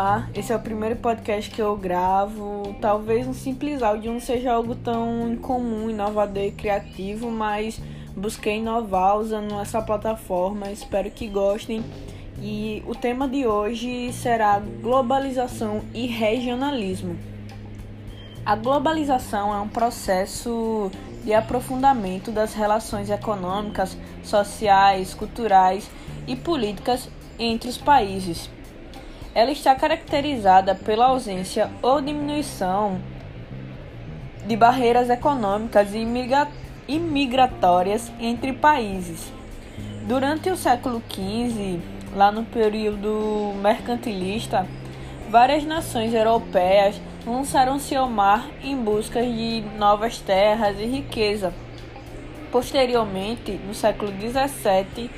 Olá, esse é o primeiro podcast que eu gravo. Talvez um simples áudio não seja algo tão incomum, inovador e criativo, mas busquei inovar usando essa plataforma. Espero que gostem. E o tema de hoje será globalização e regionalismo. A globalização é um processo de aprofundamento das relações econômicas, sociais, culturais e políticas entre os países ela está caracterizada pela ausência ou diminuição de barreiras econômicas e imigratórias entre países. Durante o século XV, lá no período mercantilista, várias nações europeias lançaram-se ao mar em busca de novas terras e riqueza. Posteriormente, no século XVII,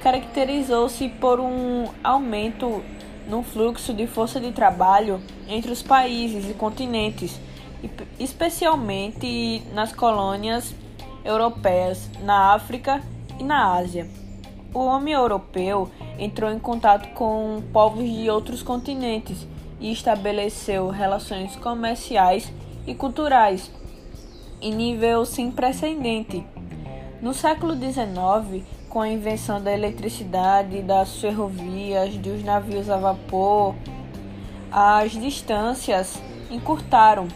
caracterizou-se por um aumento no fluxo de força de trabalho entre os países e continentes, especialmente nas colônias europeias na África e na Ásia. O homem europeu entrou em contato com povos de outros continentes e estabeleceu relações comerciais e culturais em nível sem precedente. No século XIX, com a invenção da eletricidade, das ferrovias, dos navios a vapor, as distâncias encurtaram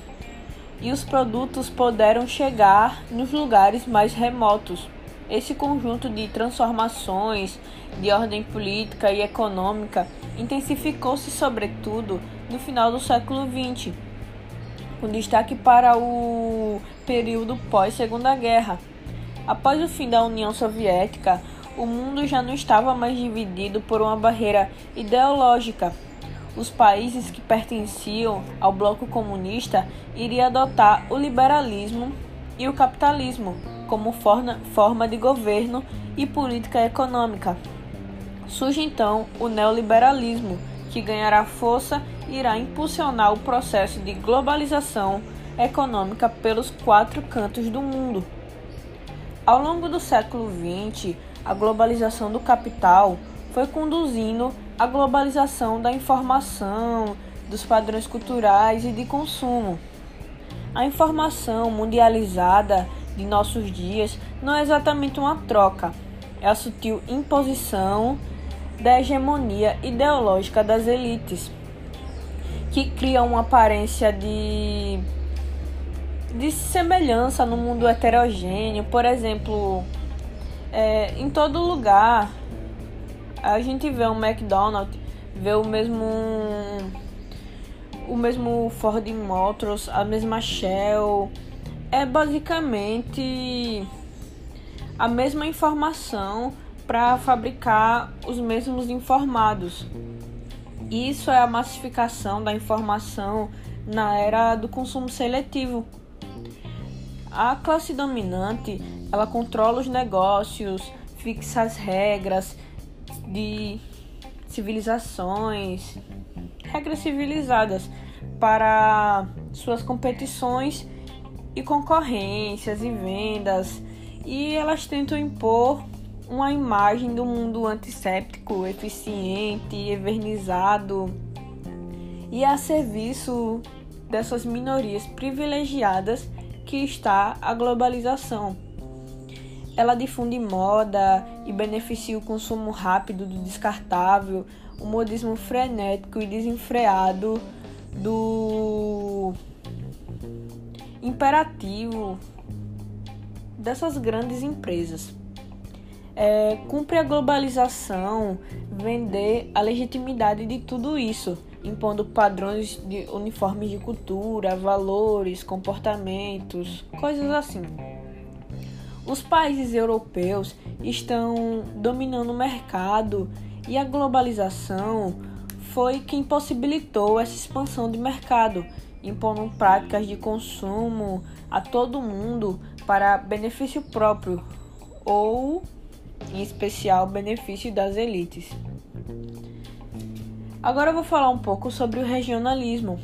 e os produtos puderam chegar nos lugares mais remotos. Esse conjunto de transformações de ordem política e econômica intensificou-se, sobretudo, no final do século XX, com destaque para o período pós-Segunda Guerra Após o fim da União Soviética, o mundo já não estava mais dividido por uma barreira ideológica. Os países que pertenciam ao bloco comunista iriam adotar o liberalismo e o capitalismo como forma, de governo e política econômica. Surge então o neoliberalismo, que ganhará força e irá impulsionar o processo de globalização econômica pelos quatro cantos do mundo. Ao longo do século XX, a globalização do capital foi conduzindo à globalização da informação, dos padrões culturais e de consumo. A informação mundializada de nossos dias não é exatamente uma troca, é a sutil imposição da hegemonia ideológica das elites, que cria uma aparência de de semelhança no mundo heterogêneo. Por exemplo, é, em todo lugar a gente vê um McDonald's, vê o mesmo o mesmo Ford Motors, a mesma Shell. É basicamente a mesma informação para fabricar os mesmos informados. Isso é a massificação da informação na era do consumo seletivo. A classe dominante, ela controla os negócios, fixa as regras de civilizações, regras civilizadas para suas competições e concorrências e vendas, e elas tentam impor uma imagem do mundo antisséptico, eficiente, evernizado. E a serviço dessas minorias privilegiadas que está a globalização. Ela difunde moda e beneficia o consumo rápido do descartável, o modismo frenético e desenfreado do imperativo dessas grandes empresas. É, cumpre a globalização vender a legitimidade de tudo isso impondo padrões de uniformes de cultura, valores, comportamentos, coisas assim. Os países europeus estão dominando o mercado e a globalização foi quem possibilitou essa expansão de mercado, impondo práticas de consumo a todo mundo para benefício próprio ou, em especial, benefício das elites. Agora eu vou falar um pouco sobre o regionalismo.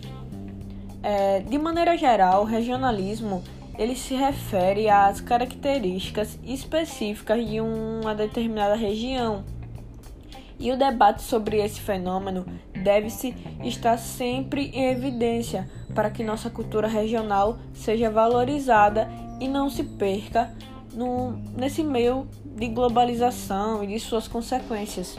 É, de maneira geral, o regionalismo ele se refere às características específicas de uma determinada região. E o debate sobre esse fenômeno deve-se estar sempre em evidência para que nossa cultura regional seja valorizada e não se perca no, nesse meio de globalização e de suas consequências.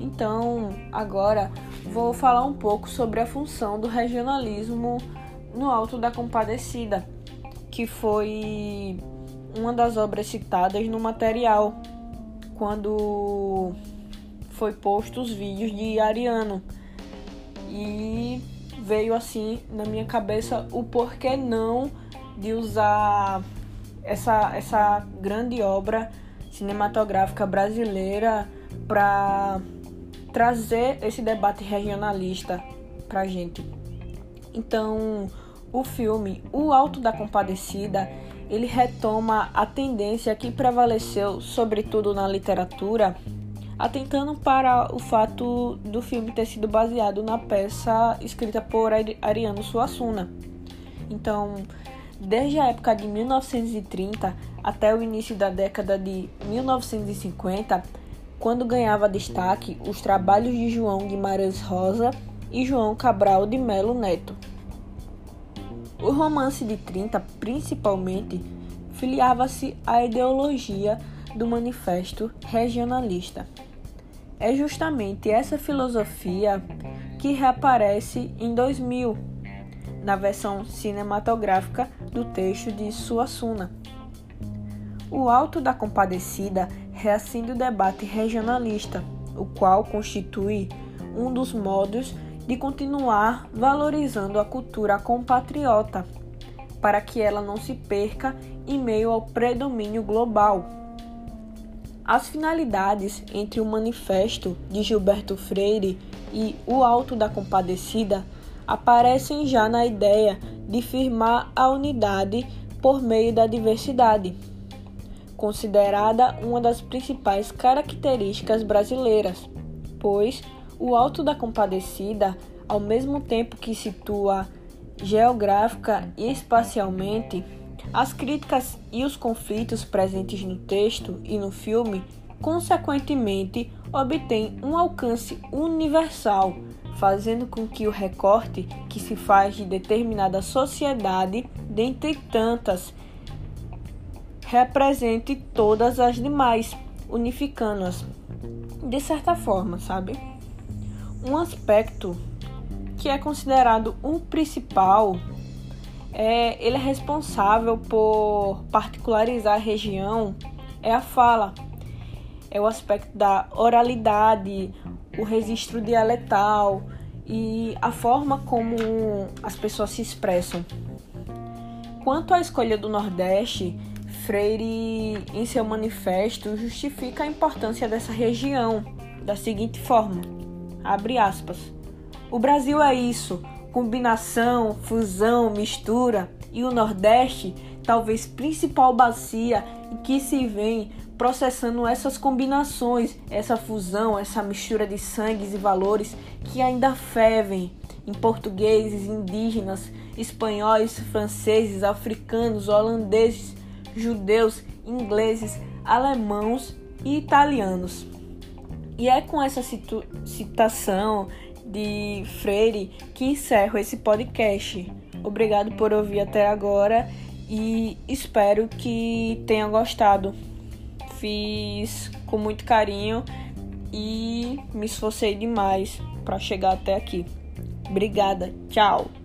Então, agora vou falar um pouco sobre a função do regionalismo no Alto da Compadecida, que foi uma das obras citadas no material quando foi posto os vídeos de Ariano. E veio assim na minha cabeça o porquê não de usar essa, essa grande obra cinematográfica brasileira para trazer esse debate regionalista para gente. Então, o filme O Alto da Compadecida ele retoma a tendência que prevaleceu, sobretudo na literatura, atentando para o fato do filme ter sido baseado na peça escrita por Ariano Suassuna. Então, desde a época de 1930 até o início da década de 1950, quando ganhava destaque os trabalhos de João Guimarães Rosa e João Cabral de Melo Neto. O romance de 30, principalmente, filiava-se à ideologia do Manifesto Regionalista. É justamente essa filosofia que reaparece em 2000, na versão cinematográfica do texto de Suassuna. O Alto da Compadecida reacende o debate regionalista, o qual constitui um dos modos de continuar valorizando a cultura compatriota, para que ela não se perca em meio ao predomínio global. As finalidades entre o Manifesto de Gilberto Freire e o Alto da Compadecida aparecem já na ideia de firmar a unidade por meio da diversidade, considerada uma das principais características brasileiras, pois o Alto da Compadecida, ao mesmo tempo que situa geográfica e espacialmente, as críticas e os conflitos presentes no texto e no filme, consequentemente, obtêm um alcance universal, fazendo com que o recorte que se faz de determinada sociedade, dentre tantas, represente todas as demais, unificando-as de certa forma, sabe? Um aspecto que é considerado o principal é ele é responsável por particularizar a região é a fala. É o aspecto da oralidade, o registro dialetal e a forma como as pessoas se expressam. Quanto à escolha do Nordeste, Freire, em seu manifesto, justifica a importância dessa região da seguinte forma: Abre aspas. O Brasil é isso, combinação, fusão, mistura, e o Nordeste, talvez principal bacia em que se vem processando essas combinações, essa fusão, essa mistura de sangues e valores que ainda fervem em portugueses, indígenas, espanhóis, franceses, africanos, holandeses, judeus, ingleses, alemãos e italianos. E é com essa citação de Freire que encerro esse podcast. Obrigado por ouvir até agora e espero que tenha gostado. Fiz com muito carinho e me esforcei demais para chegar até aqui. Obrigada, tchau!